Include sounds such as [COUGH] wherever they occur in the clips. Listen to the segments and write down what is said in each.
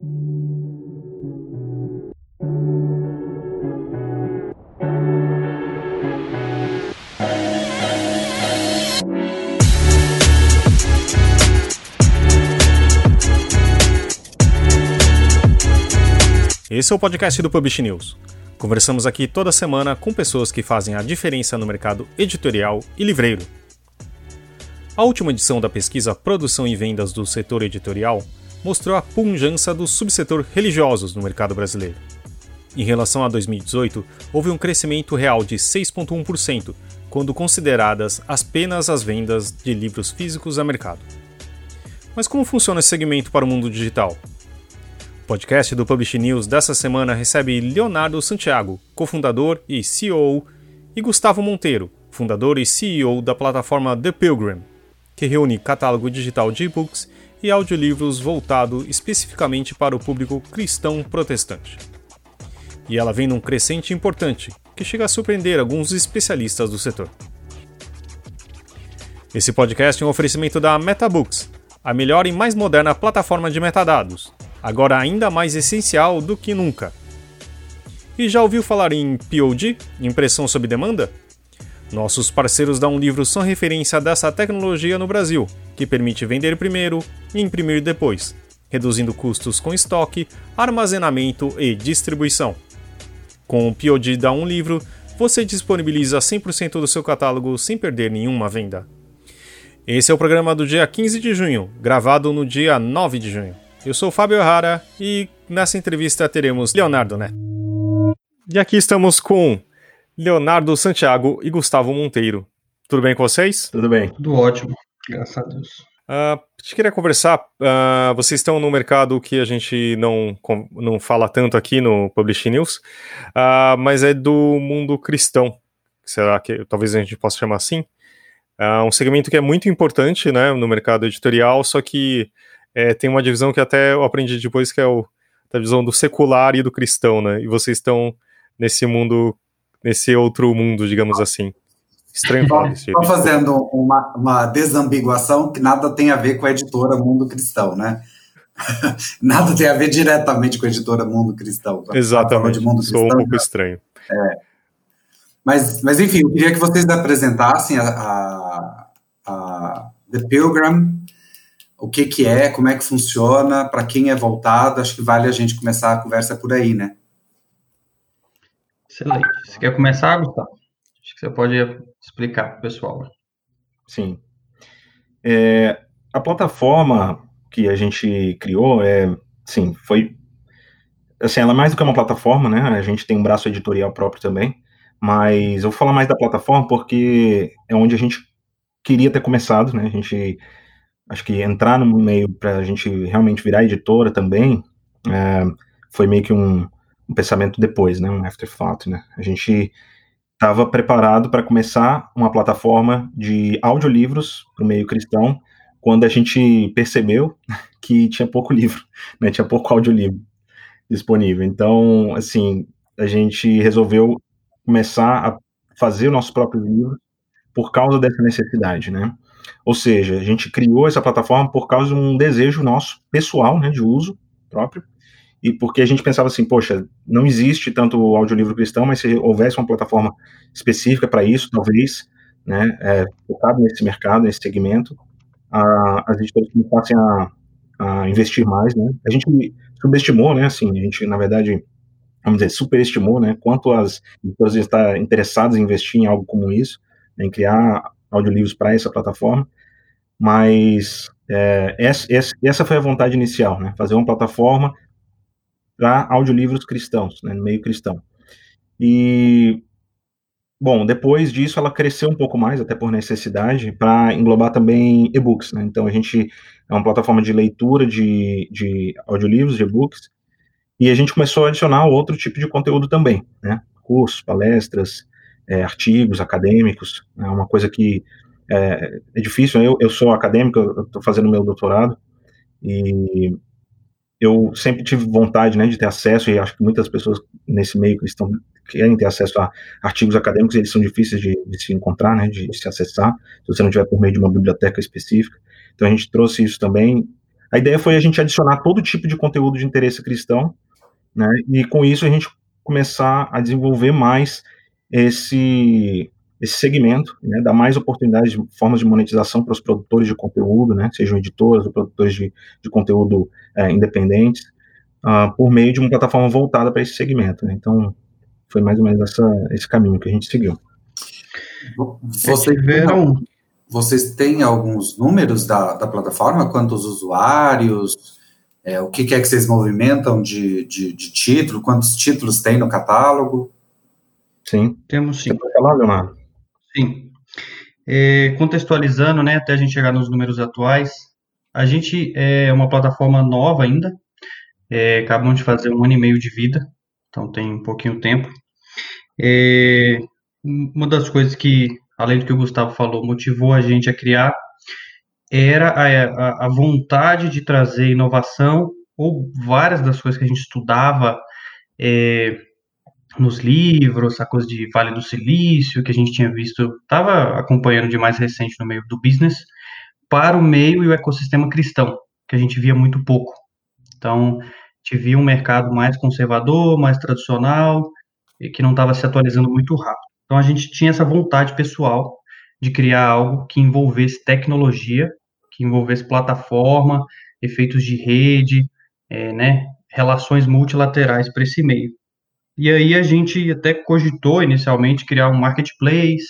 Esse é o podcast do Publish News. Conversamos aqui toda semana com pessoas que fazem a diferença no mercado editorial e livreiro. A última edição da pesquisa Produção e Vendas do Setor Editorial mostrou a punjança do subsetor religiosos no mercado brasileiro. Em relação a 2018, houve um crescimento real de 6,1%, quando consideradas apenas as vendas de livros físicos a mercado. Mas como funciona esse segmento para o mundo digital? podcast do Publish News dessa semana recebe Leonardo Santiago, cofundador e CEO, e Gustavo Monteiro, fundador e CEO da plataforma The Pilgrim, que reúne catálogo digital de e-books e audiolivros voltado especificamente para o público cristão protestante. E ela vem num crescente importante, que chega a surpreender alguns especialistas do setor. Esse podcast é um oferecimento da MetaBooks, a melhor e mais moderna plataforma de metadados, agora ainda mais essencial do que nunca. E já ouviu falar em POD, impressão sob demanda? Nossos parceiros da Um Livro são referência dessa tecnologia no Brasil, que permite vender primeiro e imprimir depois, reduzindo custos com estoque, armazenamento e distribuição. Com o POD da Um Livro, você disponibiliza 100% do seu catálogo sem perder nenhuma venda. Esse é o programa do dia 15 de junho, gravado no dia 9 de junho. Eu sou Fábio Rara e nessa entrevista teremos Leonardo Neto. E aqui estamos com Leonardo Santiago e Gustavo Monteiro. Tudo bem com vocês? Tudo bem. Tudo ótimo, graças a Deus. Uh, a gente queria conversar. Uh, vocês estão no mercado que a gente não, não fala tanto aqui no Publish News, uh, mas é do mundo cristão. Será que talvez a gente possa chamar assim? Uh, um segmento que é muito importante né, no mercado editorial, só que é, tem uma divisão que até eu aprendi depois, que é o, a divisão do secular e do cristão, né? E vocês estão nesse mundo, nesse outro mundo, digamos assim. Estranho falar Estou fazendo uma, uma desambiguação que nada tem a ver com a editora Mundo Cristão, né? [LAUGHS] nada tem a ver diretamente com a editora Mundo Cristão. Exatamente, Mundo Cristão, sou um pouco estranho. É. Mas, mas, enfim, eu queria que vocês apresentassem a, a, a The Pilgrim, o que, que é, como é que funciona, para quem é voltado, acho que vale a gente começar a conversa por aí, né? Excelente. Você quer começar, Gustavo? Acho que você pode explicar para o pessoal. Sim. É, a plataforma que a gente criou, é, sim, foi, assim, ela é mais do que uma plataforma, né? A gente tem um braço editorial próprio também, mas eu vou falar mais da plataforma porque é onde a gente queria ter começado, né? A gente acho que entrar no meio para a gente realmente virar editora também é, foi meio que um, um, pensamento depois, né, um afterthought, né. A gente estava preparado para começar uma plataforma de audiolivros para o meio cristão quando a gente percebeu [LAUGHS] que tinha pouco livro, né, tinha pouco audiolivro disponível. Então, assim, a gente resolveu começar a fazer o nosso próprio livro por causa dessa necessidade, né? Ou seja, a gente criou essa plataforma por causa de um desejo nosso, pessoal, né, de uso próprio, e porque a gente pensava assim, poxa, não existe tanto audiolivro cristão, mas se houvesse uma plataforma específica para isso, talvez, né, é, focado nesse mercado, nesse segmento, a, as editoras começassem a, a investir mais, né, a gente subestimou, né, assim, a gente, na verdade, vamos dizer, superestimou, né, quanto as editoras estão interessadas em investir em algo como isso, né, em criar audiolivros para essa plataforma, mas é, essa, essa, foi a vontade inicial, né? Fazer uma plataforma para audiolivros cristãos, né, no meio cristão. E, bom, depois disso ela cresceu um pouco mais, até por necessidade, para englobar também e-books, né? Então a gente é uma plataforma de leitura de, de audiolivros, de e-books, e a gente começou a adicionar outro tipo de conteúdo também, né? Cursos, palestras, é, artigos acadêmicos, é uma coisa que é, é difícil. Eu, eu sou acadêmico, eu estou fazendo meu doutorado e eu sempre tive vontade né, de ter acesso, e acho que muitas pessoas nesse meio cristão querem ter acesso a artigos acadêmicos, eles são difíceis de, de se encontrar, né, de, de, se acessar, se você não tiver por meio de uma biblioteca específica. Então a gente trouxe isso também, a ideia foi a gente adicionar todo tipo de conteúdo de interesse cristão, né? E com isso a gente começar a desenvolver mais esse esse segmento, né, dar mais oportunidades de formas de monetização para os produtores de conteúdo, né, sejam editoras ou produtores de, de conteúdo é, independentes, uh, por meio de uma plataforma voltada para esse segmento. Né? Então, foi mais ou menos essa, esse caminho que a gente seguiu. Vocês tiveram... Vocês têm alguns números da, da plataforma? Quantos usuários? É, o que, que, é que vocês movimentam de, de, de título? Quantos títulos tem no catálogo? Sim. Temos sim. Você pode falar, Leonardo? Sim. É, contextualizando, né, até a gente chegar nos números atuais, a gente é uma plataforma nova ainda, é, acabamos de fazer um ano e meio de vida, então tem um pouquinho tempo. É, uma das coisas que, além do que o Gustavo falou, motivou a gente a criar era a, a, a vontade de trazer inovação, ou várias das coisas que a gente estudava, é, nos livros, a coisa de Vale do Silício, que a gente tinha visto, estava acompanhando de mais recente no meio do business, para o meio e o ecossistema cristão, que a gente via muito pouco. Então, a gente via um mercado mais conservador, mais tradicional, e que não estava se atualizando muito rápido. Então, a gente tinha essa vontade pessoal de criar algo que envolvesse tecnologia, que envolvesse plataforma, efeitos de rede, é, né, relações multilaterais para esse meio. E aí a gente até cogitou inicialmente criar um marketplace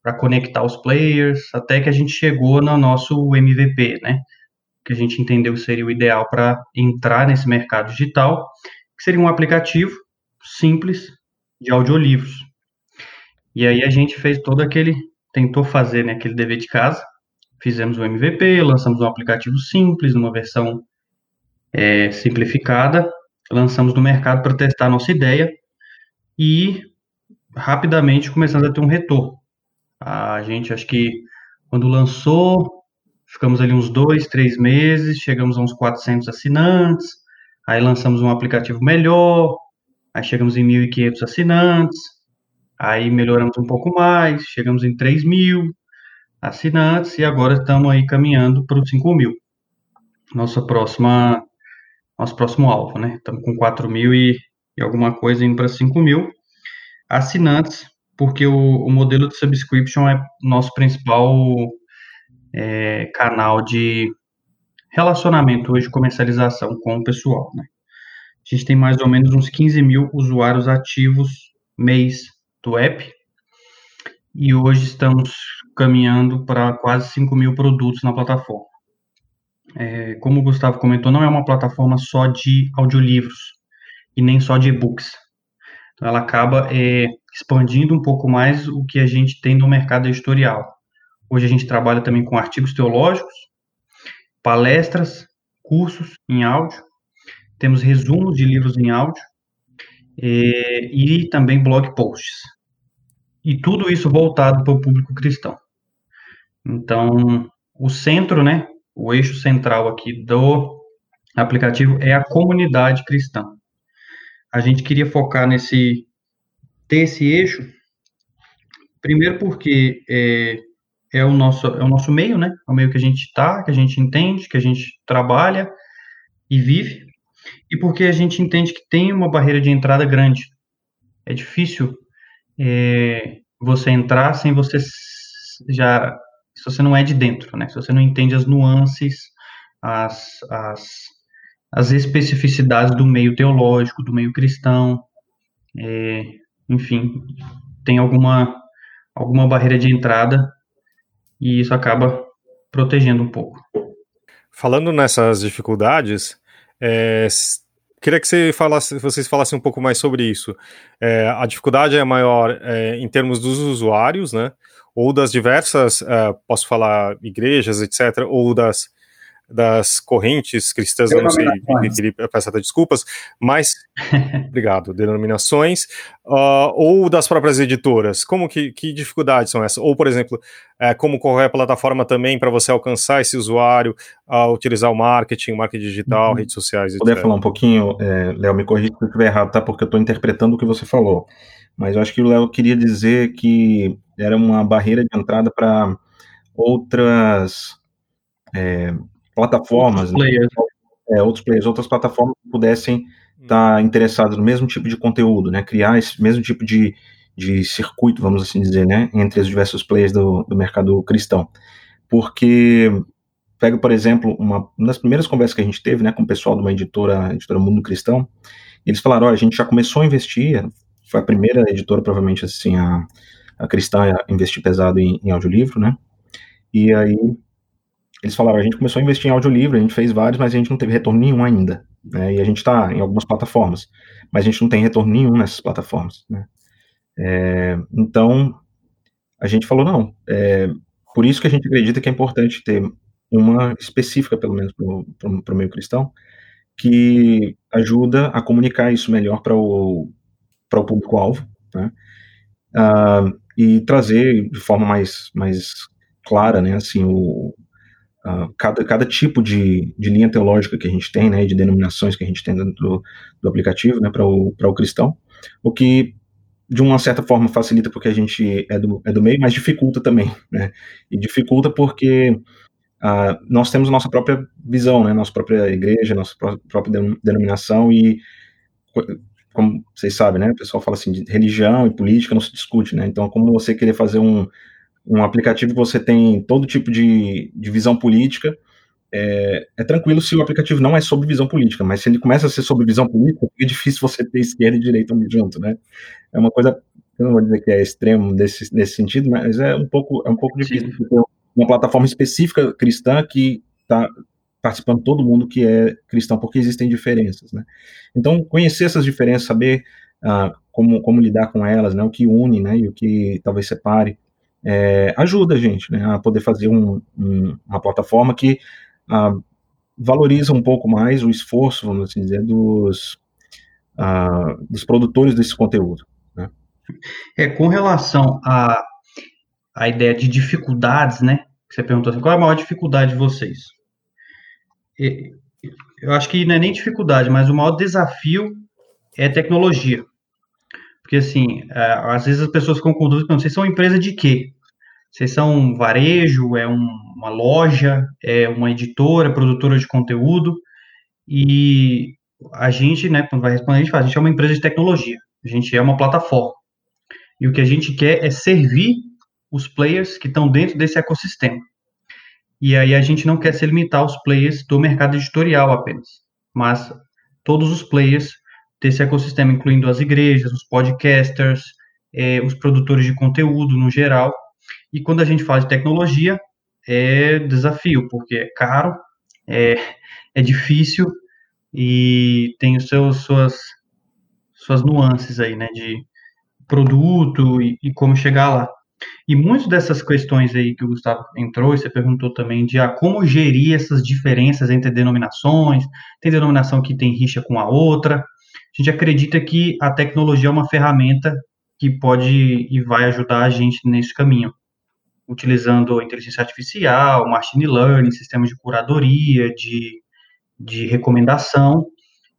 para conectar os players, até que a gente chegou no nosso MVP, né? Que a gente entendeu seria o ideal para entrar nesse mercado digital, que seria um aplicativo simples de audiolivros. E aí a gente fez todo aquele, tentou fazer né, aquele dever de casa, fizemos o MVP, lançamos um aplicativo simples, numa versão é, simplificada, lançamos no mercado para testar a nossa ideia e rapidamente começamos a ter um retorno. A gente, acho que quando lançou, ficamos ali uns dois, três meses, chegamos a uns 400 assinantes, aí lançamos um aplicativo melhor, aí chegamos em 1.500 assinantes, aí melhoramos um pouco mais, chegamos em 3 mil assinantes e agora estamos aí caminhando para os 5 mil. Nossa próxima nosso próximo alvo, né? Estamos com 4 mil e, e alguma coisa indo para 5 mil assinantes, porque o, o, modelo de subscription é nosso principal é, canal de relacionamento hoje, comercialização com o pessoal, né? A gente tem mais ou menos uns 15 mil usuários ativos mês do app, e hoje estamos caminhando para quase 5 mil produtos na plataforma é, como o Gustavo comentou, não é uma plataforma só de audiolivros e nem só de e-books. Então, ela acaba é, expandindo um pouco mais o que a gente tem no mercado editorial. Hoje a gente trabalha também com artigos teológicos, palestras, cursos em áudio, temos resumos de livros em áudio é, e também blog posts. E tudo isso voltado para o público cristão. Então, o centro, né, o eixo central aqui do aplicativo é a comunidade cristã. A gente queria focar nesse ter esse eixo, primeiro porque é, é o nosso é o nosso meio, né? É o meio que a gente está, que a gente entende, que a gente trabalha e vive, e porque a gente entende que tem uma barreira de entrada grande. É difícil é, você entrar sem você já se você não é de dentro, né? Se você não entende as nuances, as, as, as especificidades do meio teológico, do meio cristão, é, enfim, tem alguma, alguma barreira de entrada e isso acaba protegendo um pouco. Falando nessas dificuldades, é, queria que você falasse, vocês falassem um pouco mais sobre isso. É, a dificuldade é maior é, em termos dos usuários, né? Ou das diversas, uh, posso falar, igrejas, etc., ou das, das correntes cristãs, eu não sei, peço até desculpas, mas, [LAUGHS] obrigado, denominações, uh, ou das próprias editoras, como que, que dificuldades são essas? Ou, por exemplo, é, como qualquer plataforma também para você alcançar esse usuário, a uh, utilizar o marketing, marketing digital, uhum. redes sociais, etc. Poder falar um pouquinho, é, Léo, me corrija se eu estiver errado, tá? Porque eu estou interpretando o que você falou. Mas eu acho que o Léo queria dizer que era uma barreira de entrada para outras é, plataformas, outros players, né? é, outros players outras plataformas que pudessem estar tá interessadas no mesmo tipo de conteúdo, né? Criar esse mesmo tipo de, de circuito, vamos assim dizer, né? Entre os diversos players do, do mercado cristão. Porque pega, por exemplo, uma, uma das primeiras conversas que a gente teve, né, com o pessoal de uma editora, editora Mundo Cristão, eles falaram, ó, a gente já começou a investir, foi a primeira editora, provavelmente, assim, a, a cristã a investir pesado em, em audiolivro, né, e aí eles falaram, a gente começou a investir em audiolivro, a gente fez vários, mas a gente não teve retorno nenhum ainda, né, e a gente está em algumas plataformas, mas a gente não tem retorno nenhum nessas plataformas, né. É, então, a gente falou, não, é, por isso que a gente acredita que é importante ter uma específica, pelo menos, para o meio cristão, que ajuda a comunicar isso melhor para o, o público-alvo, né? Uh, e trazer de forma mais, mais clara, né, assim, o, uh, cada, cada tipo de, de linha teológica que a gente tem, né, de denominações que a gente tem dentro do, do aplicativo, né, para o, o cristão, o que de uma certa forma facilita porque a gente é do, é do meio, mas dificulta também, [LAUGHS] né, e dificulta porque nós temos nossa própria visão, né, nossa própria igreja, nossa pró própria denominação e, como vocês sabem, né, o pessoal fala assim, de religião e política não se discute, né, então como você querer fazer um, um aplicativo que você tem todo tipo de, de visão política, é, é, tranquilo se o aplicativo não é sobre visão política, mas se ele começa a ser sobre visão política, é difícil você ter esquerda e direita junto, né, é uma coisa, eu não vou dizer que é extremo nesse, nesse sentido, mas é um pouco, é um pouco difícil, porque uma plataforma específica cristã que está participando todo mundo que é cristão, porque existem diferenças, né? Então, conhecer essas diferenças, saber ah, como, como lidar com elas, né? O que une, né? E o que talvez separe, é, ajuda a gente, né? A poder fazer um, um, uma plataforma que ah, valoriza um pouco mais o esforço, vamos assim dizer, dos, ah, dos produtores desse conteúdo, né? É, com relação a a ideia de dificuldades, né? Você perguntou assim, qual é a maior dificuldade de vocês? Eu acho que não é nem dificuldade, mas o maior desafio é tecnologia. Porque, assim, é, às vezes as pessoas ficam com dúvida, vocês são empresa de quê? Vocês são um varejo, é um, uma loja, é uma editora, produtora de conteúdo, e a gente, né, quando vai responder, a gente fala, a gente é uma empresa de tecnologia, a gente é uma plataforma. E o que a gente quer é servir os players que estão dentro desse ecossistema. E aí a gente não quer se limitar aos players do mercado editorial apenas, mas todos os players desse ecossistema, incluindo as igrejas, os podcasters, é, os produtores de conteúdo no geral. E quando a gente fala de tecnologia, é desafio, porque é caro, é, é difícil e tem os seus, suas, suas nuances aí, né, de produto e, e como chegar lá. E muitas dessas questões aí que o Gustavo entrou, e você perguntou também de ah, como gerir essas diferenças entre denominações, tem denominação que tem rixa com a outra. A gente acredita que a tecnologia é uma ferramenta que pode e vai ajudar a gente nesse caminho, utilizando inteligência artificial, machine learning, sistemas de curadoria, de, de recomendação,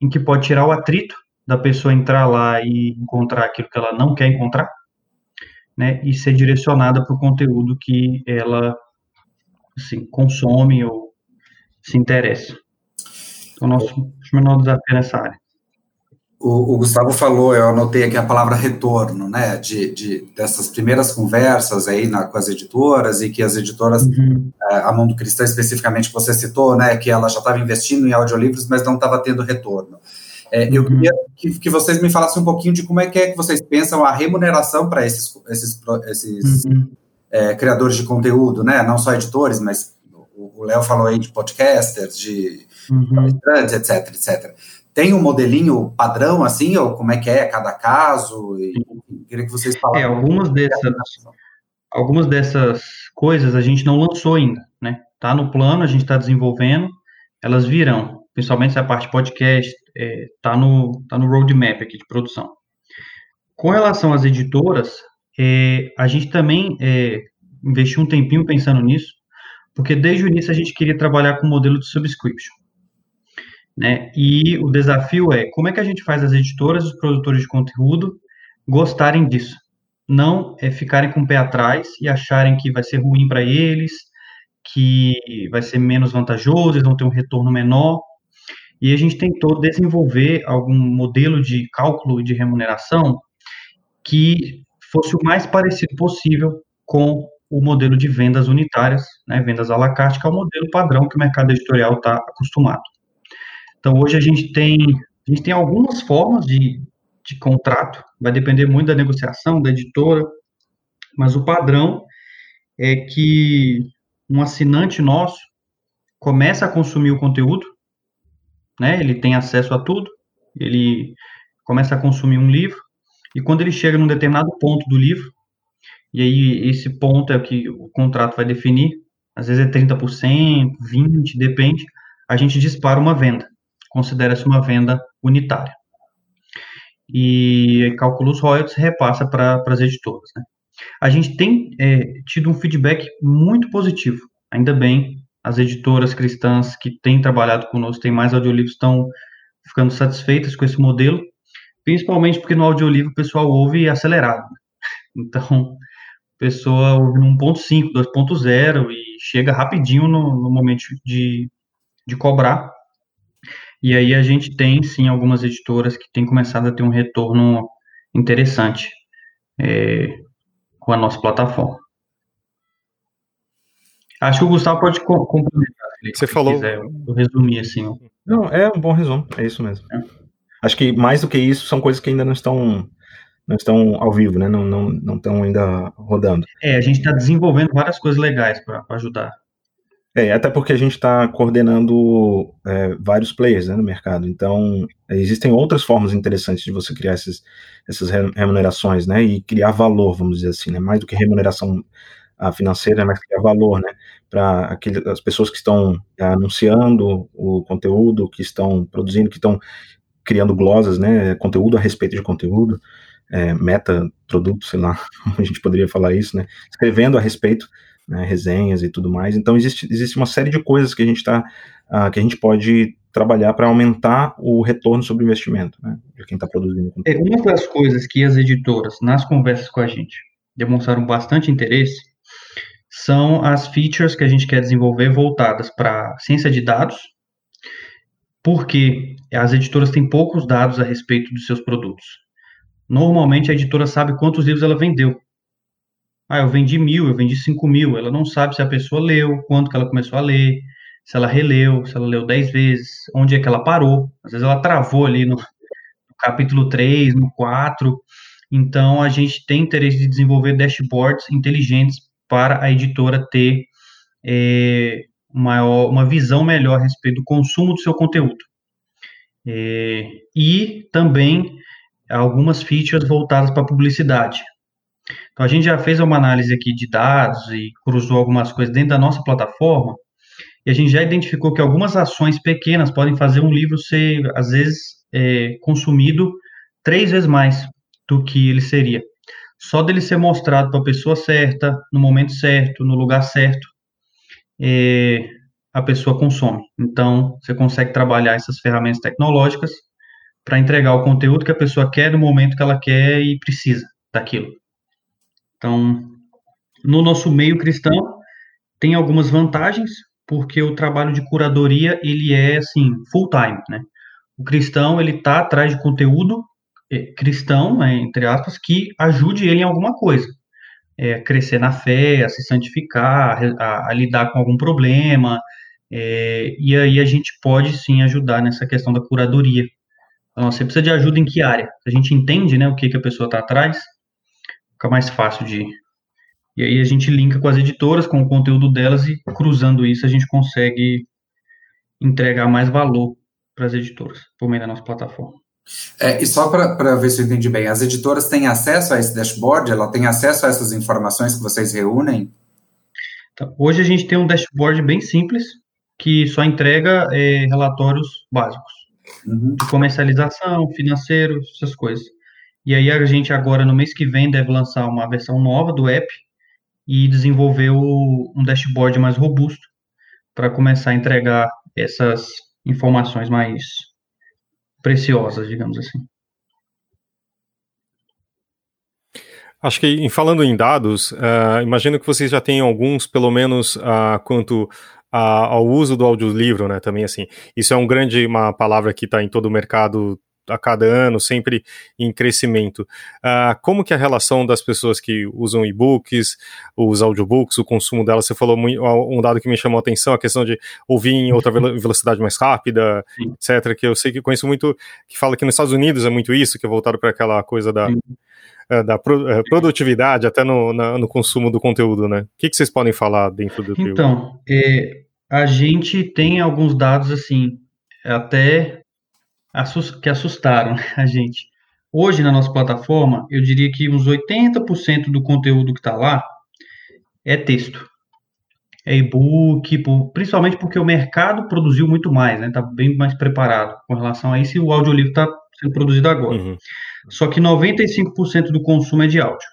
em que pode tirar o atrito da pessoa entrar lá e encontrar aquilo que ela não quer encontrar, né, e ser direcionada para o conteúdo que ela assim, consome ou se interessa. Então, nosso menor desafio nessa área. O, o, Gustavo falou, eu anotei aqui a palavra retorno, né, de, de dessas primeiras conversas aí na, com as editoras e que as editoras, uhum. é, a Mundo Cristã especificamente que você citou, né, que ela já estava investindo em audiolivros, mas não estava tendo retorno. É, eu uhum. queria que, que, vocês me falassem um pouquinho de como é que é que vocês pensam a remuneração para esses, esses, esses uhum. é, criadores de conteúdo, né? Não só editores, mas o Léo falou aí de podcasters, de uhum. etc, etc. Tem um modelinho padrão assim, ou como é que é cada caso? E, queria que vocês falassem. É, algumas dessas, algumas dessas coisas a gente não lançou ainda, né? Tá no plano, a gente está desenvolvendo, elas virão, principalmente a parte podcast, é, tá no, tá no roadmap aqui de produção. Com relação às editoras, é, a gente também é, investiu um tempinho pensando nisso, porque desde o início a gente queria trabalhar com o modelo de subscription. Né? E o desafio é como é que a gente faz as editoras e os produtores de conteúdo gostarem disso. Não é ficarem com o pé atrás e acharem que vai ser ruim para eles, que vai ser menos vantajoso, eles vão ter um retorno menor. E a gente tentou desenvolver algum modelo de cálculo de remuneração que fosse o mais parecido possível com o modelo de vendas unitárias, né, vendas à la carte, que é o modelo padrão que o mercado editorial está acostumado. Então, hoje a gente tem, a gente tem algumas formas de, de contrato, vai depender muito da negociação, da editora, mas o padrão é que um assinante nosso começa a consumir o conteúdo, né, ele tem acesso a tudo, ele começa a consumir um livro, e quando ele chega num determinado ponto do livro, e aí esse ponto é o que o contrato vai definir, às vezes é 30%, 20%, depende, a gente dispara uma venda, considera-se uma venda unitária. E calcula os royalties e repassa para as editoras. Né? A gente tem é, tido um feedback muito positivo, ainda bem, as editoras cristãs que têm trabalhado conosco, têm mais audiolivros, estão ficando satisfeitas com esse modelo, principalmente porque no audiolivro o pessoal ouve acelerado. [LAUGHS] Então, a pessoa ouve no 1.5, 2.0 e chega rapidinho no, no momento de, de cobrar. E aí a gente tem, sim, algumas editoras que têm começado a ter um retorno interessante é, com a nossa plataforma. Acho que o Gustavo pode complementar. Você falou. Quiser, eu resumi assim. Não, é um bom resumo, é isso mesmo. É. Acho que mais do que isso são coisas que ainda não estão não estão ao vivo, né? Não não não estão ainda rodando. É, a gente está desenvolvendo várias coisas legais para ajudar. É, até porque a gente está coordenando é, vários players né, no mercado. Então, existem outras formas interessantes de você criar esses, essas remunerações, né? E criar valor, vamos dizer assim, né? Mais do que remuneração financeira, mas criar valor, né? Para as pessoas que estão é, anunciando o conteúdo, que estão produzindo, que estão criando glosas, né, conteúdo a respeito de conteúdo, é, meta produto, sei lá, [LAUGHS] a gente poderia falar isso, né, escrevendo a respeito, né, resenhas e tudo mais. Então existe, existe uma série de coisas que a gente está, uh, que a gente pode trabalhar para aumentar o retorno sobre o investimento, né, de quem está produzindo conteúdo. É, uma das coisas que as editoras, nas conversas com a gente, demonstraram bastante interesse são as features que a gente quer desenvolver voltadas para ciência de dados, porque as editoras têm poucos dados a respeito dos seus produtos. Normalmente a editora sabe quantos livros ela vendeu. Ah, eu vendi mil, eu vendi cinco mil. Ela não sabe se a pessoa leu, quanto que ela começou a ler, se ela releu, se ela leu dez vezes, onde é que ela parou. Às vezes ela travou ali no, no capítulo 3, no 4. Então a gente tem interesse de desenvolver dashboards inteligentes para a editora ter é, maior, uma visão melhor a respeito do consumo do seu conteúdo. É, e também algumas features voltadas para publicidade. Então, a gente já fez uma análise aqui de dados e cruzou algumas coisas dentro da nossa plataforma, e a gente já identificou que algumas ações pequenas podem fazer um livro ser, às vezes, é, consumido três vezes mais do que ele seria. Só dele ser mostrado para a pessoa certa, no momento certo, no lugar certo, é, a pessoa consome. Então, você consegue trabalhar essas ferramentas tecnológicas para entregar o conteúdo que a pessoa quer no momento que ela quer e precisa daquilo. Então, no nosso meio cristão, tem algumas vantagens, porque o trabalho de curadoria, ele é, assim, full time, né? O cristão, ele tá atrás de conteúdo cristão, né, entre aspas, que ajude ele em alguma coisa é, crescer na fé, a se santificar, a, a lidar com algum problema, é, e aí a gente pode sim ajudar nessa questão da curadoria. Então, você precisa de ajuda em que área? A gente entende né, o que, que a pessoa está atrás, fica mais fácil de. E aí a gente linka com as editoras, com o conteúdo delas, e cruzando isso a gente consegue entregar mais valor para as editoras por meio da nossa plataforma. É, e só para ver se eu entendi bem, as editoras têm acesso a esse dashboard? Ela tem acesso a essas informações que vocês reúnem? Então, hoje a gente tem um dashboard bem simples, que só entrega é, relatórios básicos. Uhum. De comercialização, financeiro, essas coisas. E aí a gente agora, no mês que vem, deve lançar uma versão nova do app e desenvolver o, um dashboard mais robusto para começar a entregar essas informações mais preciosas, digamos assim. Acho que, em falando em dados, uh, imagino que vocês já tenham alguns, pelo menos, uh, quanto a, ao uso do audiolivro, né? Também, assim, isso é um grande, uma palavra que está em todo o mercado a cada ano, sempre em crescimento. Uh, como que é a relação das pessoas que usam e-books, os audiobooks, o consumo delas? Você falou muito, um dado que me chamou a atenção, a questão de ouvir em outra [LAUGHS] velocidade mais rápida, Sim. etc. Que eu sei que conheço muito, que fala que nos Estados Unidos é muito isso, que é voltado para aquela coisa da, uh, da pro, uh, produtividade, até no, na, no consumo do conteúdo, né? O que, que vocês podem falar dentro do Então, é, a gente tem alguns dados assim, até que assustaram a gente. Hoje, na nossa plataforma, eu diria que uns 80% do conteúdo que está lá é texto. É e-book, principalmente porque o mercado produziu muito mais, está né? Tá bem mais preparado com relação a isso e o audiolivro está sendo produzido agora. Uhum. Só que 95% do consumo é de áudio.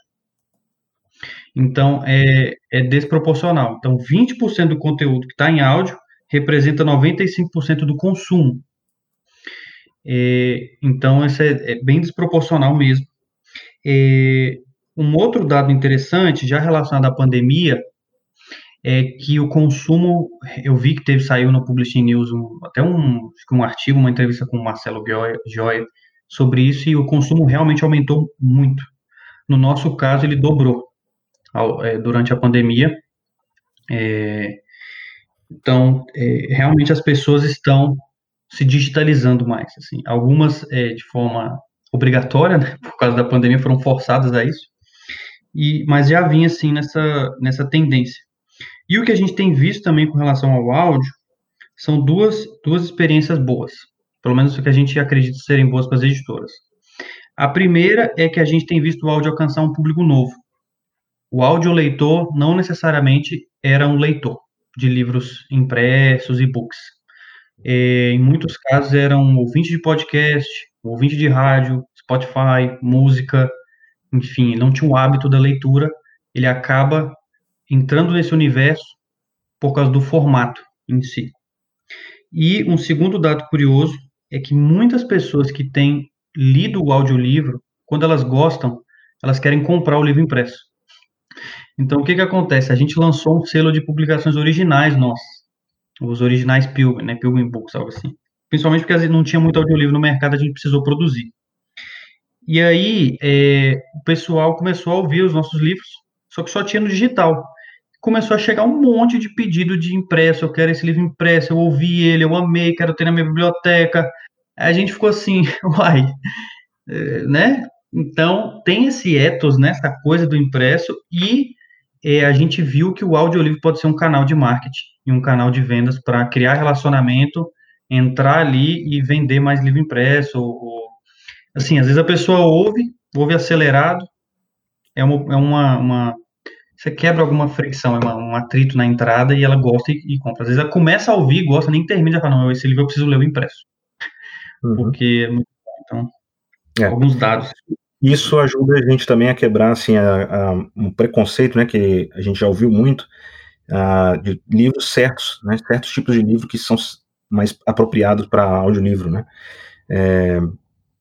Então, é, é desproporcional. Então, 20% do conteúdo que está em áudio representa 95% do consumo. É, então, isso é, é, bem desproporcional mesmo. É, um outro dado interessante, já relacionado à pandemia, é que o consumo, eu vi que teve, saiu no Publishing News um, até um, um artigo, uma entrevista com o Marcelo Joia sobre isso, e o consumo realmente aumentou muito. No nosso caso, ele dobrou ao, é, durante a pandemia. É, então, é, realmente as pessoas estão se digitalizando mais. Assim. Algumas é, de forma obrigatória, né, por causa da pandemia, foram forçadas a isso, e, mas já vinha assim nessa, nessa tendência. E o que a gente tem visto também com relação ao áudio são duas, duas experiências boas, pelo menos o que a gente acredita serem boas para as editoras. A primeira é que a gente tem visto o áudio alcançar um público novo. O áudio leitor não necessariamente era um leitor de livros impressos e books. É, em muitos casos eram ouvinte de podcast, ouvinte de rádio, Spotify, música, enfim, não tinha o hábito da leitura, ele acaba entrando nesse universo por causa do formato em si. E um segundo dado curioso é que muitas pessoas que têm lido o audiolivro, quando elas gostam, elas querem comprar o livro impresso. Então, o que, que acontece? A gente lançou um selo de publicações originais nossos os originais Pilgrim, né, Pilgrim Books, algo assim. Principalmente porque não tinha muito audiolivro no mercado, a gente precisou produzir. E aí, é, o pessoal começou a ouvir os nossos livros, só que só tinha no digital. Começou a chegar um monte de pedido de impresso, eu quero esse livro impresso, eu ouvi ele, eu amei, quero ter na minha biblioteca. A gente ficou assim, [LAUGHS] uai, é, né? Então, tem esse ethos, né, essa coisa do impresso, e é, a gente viu que o audiolivro pode ser um canal de marketing e um canal de vendas para criar relacionamento, entrar ali e vender mais livro impresso. Ou, ou, assim, às vezes a pessoa ouve, ouve acelerado, é uma, é uma, uma você quebra alguma fricção, é uma, um atrito na entrada e ela gosta e, e, compra. Às vezes ela começa a ouvir, gosta, nem termina, já fala, não, esse livro eu preciso ler o impresso. Uhum. Porque é muito bom. Então, é. alguns dados. Isso ajuda a gente também a quebrar assim, a, a, um preconceito né, que a gente já ouviu muito uh, de livros certos, né, certos tipos de livro que são mais apropriados para audiolivro. Né? É,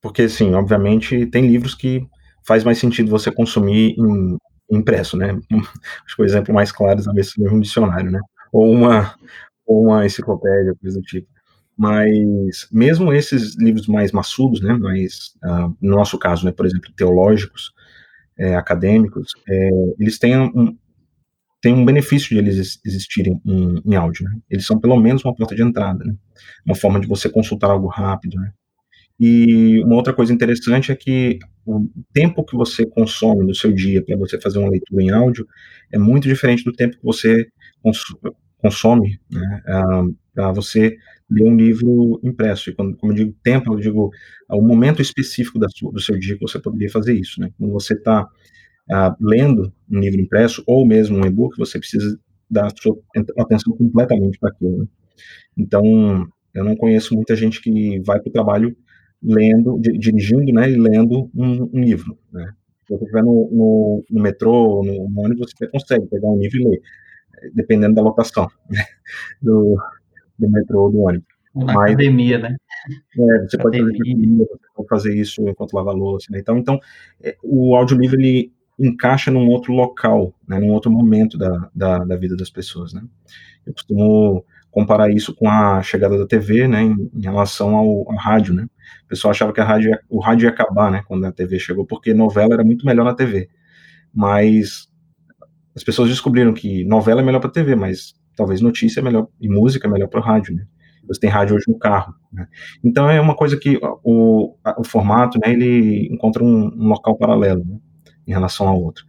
porque, assim, obviamente, tem livros que faz mais sentido você consumir em, impresso. Né? [LAUGHS] Acho que o exemplo mais claro é talvez um dicionário, né? ou, uma, ou uma enciclopédia, coisa do tipo. Mas mesmo esses livros mais maçudos, né, mais, uh, no nosso caso, né, por exemplo, teológicos, é, acadêmicos, é, eles têm um, têm um benefício de eles existirem em, em áudio. Né? Eles são pelo menos uma porta de entrada, né? uma forma de você consultar algo rápido. Né? E uma outra coisa interessante é que o tempo que você consome no seu dia para você fazer uma leitura em áudio é muito diferente do tempo que você consome né, para você ler um livro impresso. E quando, como eu digo tempo, eu digo o momento específico sua, do seu dia que você poderia fazer isso. Né? Quando você está ah, lendo um livro impresso ou mesmo um e-book, você precisa dar sua atenção completamente para aquilo. Né? Então, eu não conheço muita gente que vai para o trabalho lendo, dirigindo, né, e lendo um, um livro, né. Se você estiver no, no, no, metrô, no, no ônibus, você consegue pegar um livro e ler, dependendo da lotação né, do, do metrô ou do ônibus. Na Mas, academia, né? É, você pode fazer, você pode fazer isso enquanto lava a louça, né? Então, então é, o audiolivro, ele encaixa num outro local, né, num outro momento da, da, da vida das pessoas, né. Eu costumo comparar isso com a chegada da TV, né, em, em relação ao, ao, rádio, né. O pessoal achava que a rádio o rádio ia acabar, né, quando a TV chegou, porque novela era muito melhor na TV. Mas as pessoas descobriram que novela é melhor para TV, mas talvez notícia é melhor e música é melhor para o rádio, né. Você tem rádio hoje no carro. Né? Então é uma coisa que o, o formato, né, ele encontra um, um local paralelo né, em relação ao outro.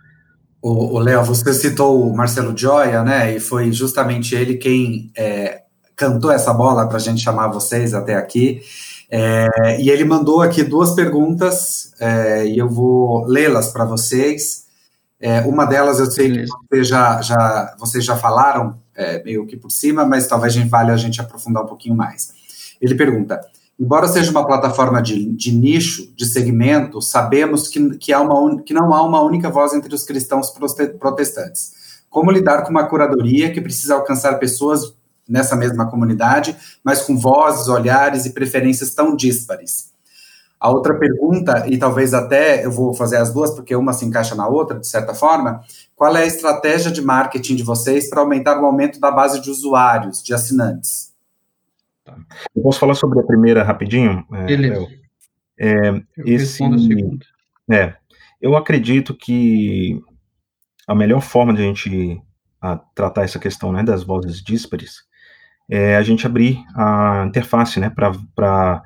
O Léo, você citou o Marcelo Gioia, né? E foi justamente ele quem é, cantou essa bola para a gente chamar vocês até aqui. É, e ele mandou aqui duas perguntas é, e eu vou lê-las para vocês. É, uma delas eu sei que vocês já, já, vocês já falaram é, meio que por cima, mas talvez vale a gente aprofundar um pouquinho mais. Ele pergunta: embora seja uma plataforma de, de nicho, de segmento, sabemos que, que, há uma, que não há uma única voz entre os cristãos protestantes. Como lidar com uma curadoria que precisa alcançar pessoas nessa mesma comunidade, mas com vozes, olhares e preferências tão díspares? A outra pergunta, e talvez até eu vou fazer as duas, porque uma se encaixa na outra, de certa forma, qual é a estratégia de marketing de vocês para aumentar o aumento da base de usuários, de assinantes? Tá. Eu posso falar sobre a primeira rapidinho? É, Beleza. É, eu esse, é, eu acredito que a melhor forma de a gente a, tratar essa questão né, das vozes díspares é a gente abrir a interface né, para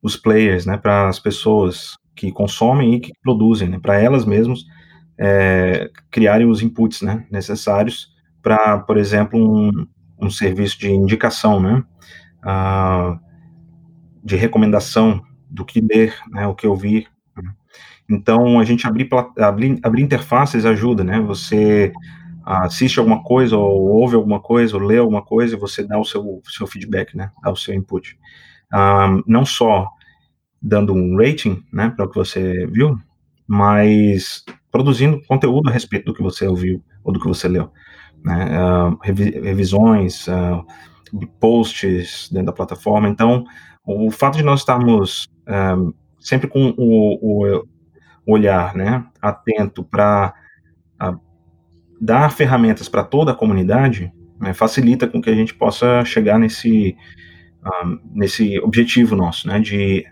os players, né, para as pessoas que consomem e que produzem, né, para elas mesmas é, criarem os inputs né, necessários para, por exemplo, um, um serviço de indicação, né, de recomendação do que ler, né, o que ouvir. Né. Então, a gente abrir, abrir, abrir interfaces ajuda, né? Você assiste alguma coisa, ou ouve alguma coisa, ou lê alguma coisa, e você dá o seu, seu feedback, né? Dá o seu input. Um, não só dando um rating, né, para o que você viu, mas produzindo conteúdo a respeito do que você ouviu ou do que você leu. Né? Uh, revisões, uh, posts dentro da plataforma. Então, o fato de nós estarmos um, sempre com o, o, olhar né, atento para dar ferramentas para toda a comunidade né, facilita com que a gente possa chegar nesse, um, nesse objetivo nosso, né, de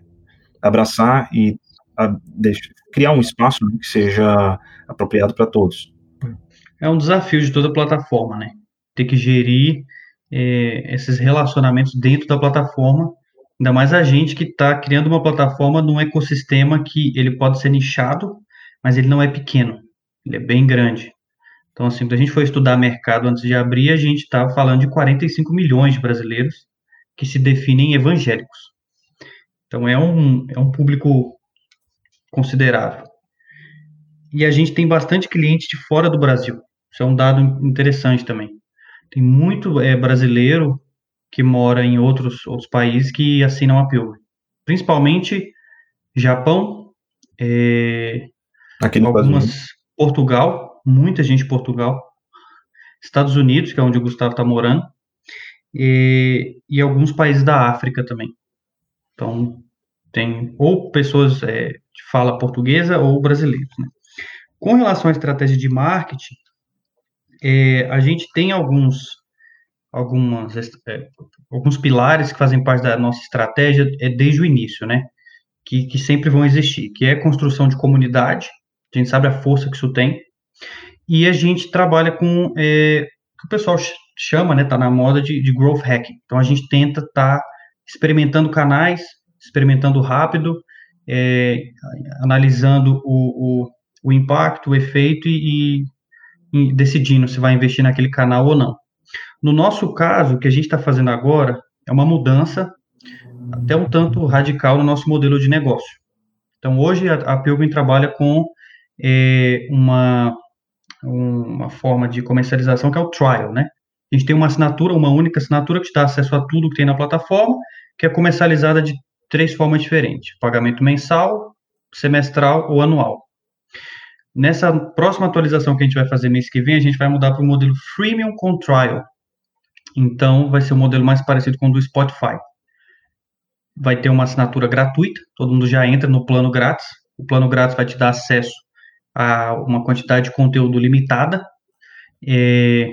abraçar e a, criar um espaço né, que seja apropriado para todos. É um desafio de toda plataforma, né? Ter que gerir é, esses relacionamentos dentro da plataforma, ainda mais a gente que está criando uma plataforma num ecossistema que ele pode ser nichado, mas ele não é pequeno, ele é bem grande. Então, assim, quando a gente foi estudar mercado antes de abrir, a gente estava falando de 45 milhões de brasileiros que se definem evangélicos. Então, é um, é um público considerável. E a gente tem bastante cliente de fora do Brasil. Isso é um dado interessante também. Tem muito é, brasileiro que mora em outros, outros países que assinam a Pilgrim. Principalmente Japão, é, Aqui no algumas Brasil. Portugal, muita gente de Portugal, Estados Unidos, que é onde o Gustavo está morando, e, e, alguns países da África também. Então, tem ou pessoas é, de fala portuguesa ou brasileiros. Né? Com relação à estratégia de marketing, é, a gente tem alguns, algumas, é, alguns pilares que fazem parte da nossa estratégia é desde o início, né? Que, que sempre vão existir, que é construção de comunidade, a gente sabe a força que isso tem, e a gente trabalha com é, o que o pessoal chama, né, tá na moda de, de growth hacking. Então a gente tenta estar tá experimentando canais, experimentando rápido, é, analisando o, o, o, impacto, o efeito e, decidindo se vai investir naquele canal ou não. No nosso caso, o que a gente está fazendo agora é uma mudança até um tanto radical no nosso modelo de negócio. Então, hoje a, a Pilgrim trabalha com é, uma, uma forma de comercialização que é o trial, né? A gente tem uma assinatura, uma única assinatura que te dá acesso a tudo que tem na plataforma, que é comercializada de três formas diferentes: pagamento mensal, semestral ou anual. Nessa próxima atualização que a gente vai fazer mês que vem, a gente vai mudar para o modelo Freemium com Trial. Então, vai ser o um modelo mais parecido com o do Spotify. Vai ter uma assinatura gratuita, todo mundo já entra no plano grátis. O plano grátis vai te dar acesso a uma quantidade de conteúdo limitada, é,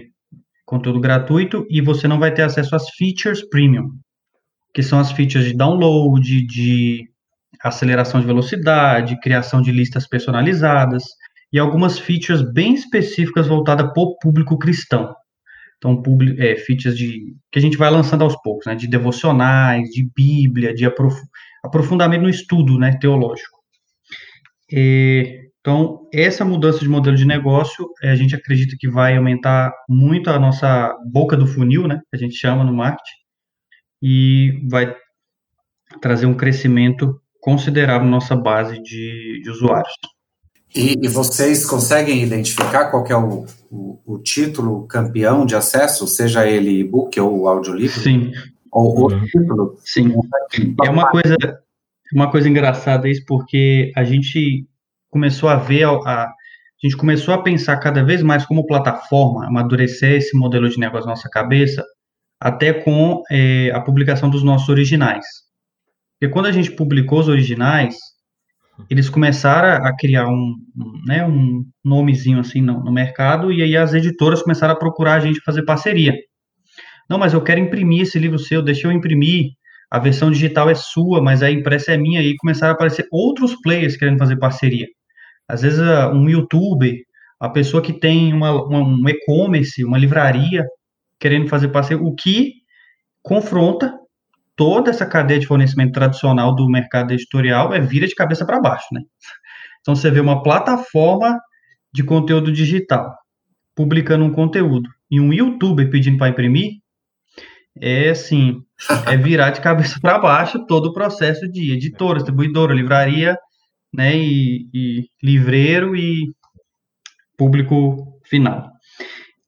conteúdo gratuito, e você não vai ter acesso às features premium, que são as features de download, de aceleração de velocidade, criação de listas personalizadas e algumas features bem específicas voltadas para o público cristão. Então, é, features de, que a gente vai lançando aos poucos, né, de devocionais, de Bíblia, de aprof, aprofundamento no estudo né, teológico. E, então, essa mudança de modelo de negócio, é, a gente acredita que vai aumentar muito a nossa boca do funil, né, que a gente chama no marketing, e vai trazer um crescimento considerável na nossa base de, de usuários. E, e, vocês conseguem identificar qual é o, o, o, título campeão de acesso, seja ele e-book ou audiolivro? Sim. Ou o título? Sim. É uma coisa, uma coisa engraçada isso, porque a gente começou a ver, a, a gente começou a pensar cada vez mais como plataforma, amadurecer esse modelo de negócio na nossa cabeça, até com é, a publicação dos nossos originais. Porque quando a gente publicou os originais, eles começaram a criar um, né, um nomezinho assim no, no, mercado e aí as editoras começaram a procurar a gente fazer parceria. Não, mas eu quero imprimir esse livro seu, deixa eu imprimir. A versão digital é sua, mas a impressa é minha. E começaram a aparecer outros players querendo fazer parceria. Às vezes um youtuber, a pessoa que tem uma, uma, um e-commerce, uma livraria, querendo fazer parceria, o que confronta toda essa cadeia de fornecimento tradicional do mercado editorial é vira de cabeça para baixo, né? Então você vê uma plataforma de conteúdo digital publicando um conteúdo e um youtuber pedindo para imprimir, é assim, é virar de cabeça para baixo todo o processo de editora, distribuidora, livraria, né, e, e livreiro e público final.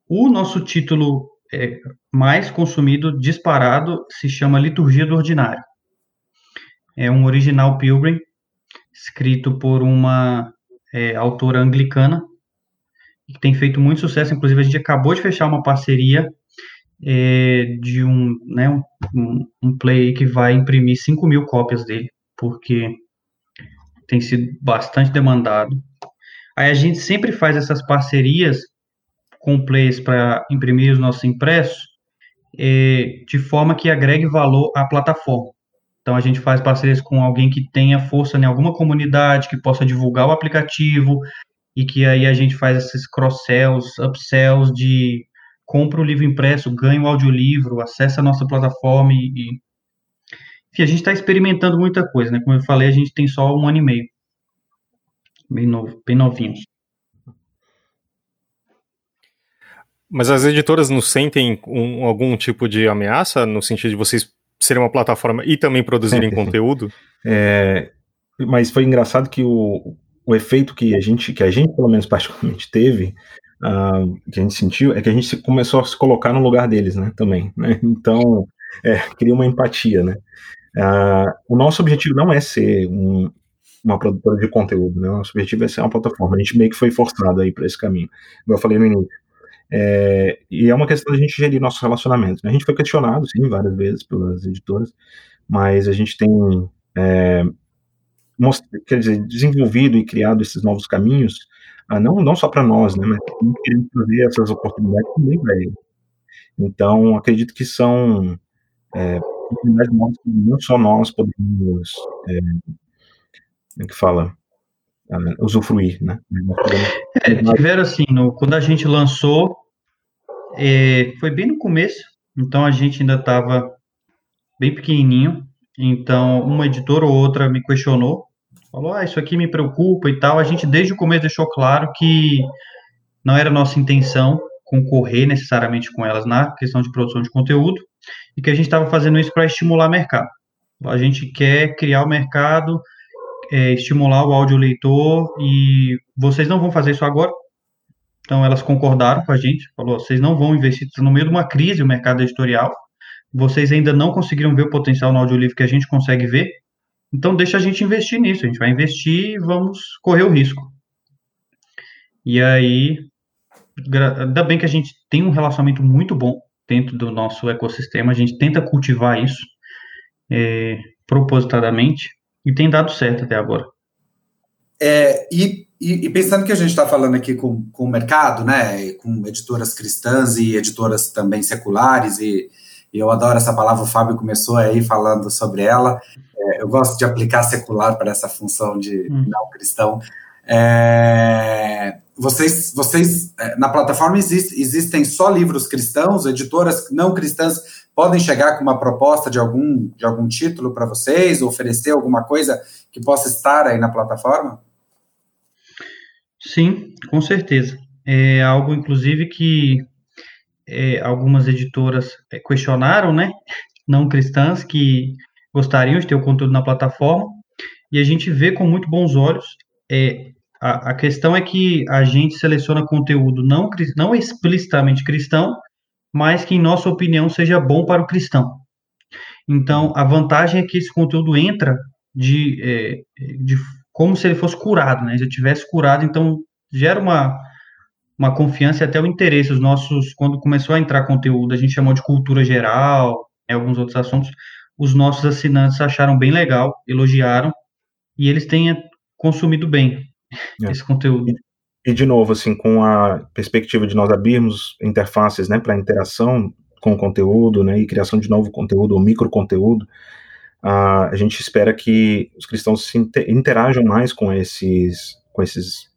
O nosso título é, mais consumido disparado se chama Liturgia do Ordinário. É um original Pilgrim, escrito por uma é, autora anglicana, que tem feito muito sucesso. Inclusive, a gente acabou de fechar uma parceria é, de um, né, um, um play que vai imprimir 5 mil cópias dele, porque tem sido bastante demandado. Aí a gente sempre faz essas parcerias com players para imprimir os nossos impressos, é, de forma que agregue valor à plataforma. Então, a gente faz parcerias com alguém que tenha força em alguma comunidade, que possa divulgar o aplicativo, e que aí a gente faz esses cross-sells, upsells de compra o livro impresso, ganha o audiolivro, acessa a nossa plataforma e, e... Enfim, a gente está experimentando muita coisa, né? Como eu falei, a gente tem só um ano e meio. Bem novo, bem novinhos. Mas as editoras não sentem um, algum tipo de ameaça no sentido de vocês serem uma plataforma e também produzirem [LAUGHS] conteúdo? É, mas foi engraçado que o, o efeito que a gente, que a gente pelo menos particularmente teve, uh, que a gente sentiu, é que a gente começou a se colocar no lugar deles, né, também, né? Então, é, cria uma empatia, né? Uh, o nosso objetivo não é ser um, uma produtora de conteúdo, né? O nosso objetivo é ser uma plataforma. A gente meio que foi forçado aí para esse caminho. Como eu falei no início, é, e é uma questão da gente gerir nossos relacionamentos. Né? A gente foi questionado, sim, várias vezes pelas editoras, mas a gente tem, é, quer dizer, desenvolvido e criado esses novos caminhos, ah, não, não só para nós, né, mas querendo trazer essas oportunidades também para eles. Então, acredito que são é, oportunidades novas que não só nós podemos, é, como é que fala, usufruir, né? É, tiveram assim, no, quando a gente lançou, é, foi bem no começo, então a gente ainda estava bem pequenininho, então uma editora ou outra me questionou, falou, ah, isso aqui me preocupa e tal, a gente desde o começo deixou claro que não era nossa intenção concorrer necessariamente com elas na questão de produção de conteúdo, e que a gente estava fazendo isso para estimular o mercado. A gente quer criar o mercado é, estimular o áudio leitor e vocês não vão fazer isso agora. Então elas concordaram com a gente, falou, vocês não vão investir no meio de uma crise o mercado editorial. Vocês ainda não conseguiram ver o potencial no audiolivro que a gente consegue ver. Então deixa a gente investir nisso, a gente vai investir e vamos correr o risco. E aí, ainda bem que a gente tem um relacionamento muito bom dentro do nosso ecossistema, a gente tenta cultivar isso é, propositadamente e tem dado certo até agora. É, e, e, e, pensando que a gente está falando aqui com, com o mercado, né, com editoras cristãs e editoras também seculares, e, e eu adoro essa palavra, o Fábio começou aí falando sobre ela, é, eu gosto de aplicar secular para essa função de hum. não cristão. É, vocês, vocês é, na plataforma existe, existem só livros cristãos, editoras não cristãs podem chegar com uma proposta de algum, de algum título para vocês, oferecer alguma coisa que possa estar aí na plataforma? Sim, com certeza. É algo, inclusive, que é, algumas editoras é, questionaram, né? Não cristãs, que gostariam de ter o conteúdo na plataforma, e a gente vê com muito bons olhos é, a, a, questão é que a gente seleciona conteúdo não, não explicitamente cristão, mas que, em nossa opinião, seja bom para o cristão. Então, a vantagem é que esse conteúdo entra de, é, de como se ele fosse curado, né? Já tivesse curado, então gera uma, uma confiança e até o interesse. Os nossos, quando começou a entrar conteúdo, a gente chamou de cultura geral, né, alguns outros assuntos, os nossos assinantes acharam bem legal, elogiaram, e eles têm consumido bem é. esse conteúdo. E, de novo, assim, com a perspectiva de nós abrirmos interfaces, né, para interação com o conteúdo, né, e criação de novo conteúdo ou micro conteúdo, uh, a gente espera que os cristãos se interajam mais com esses, com esses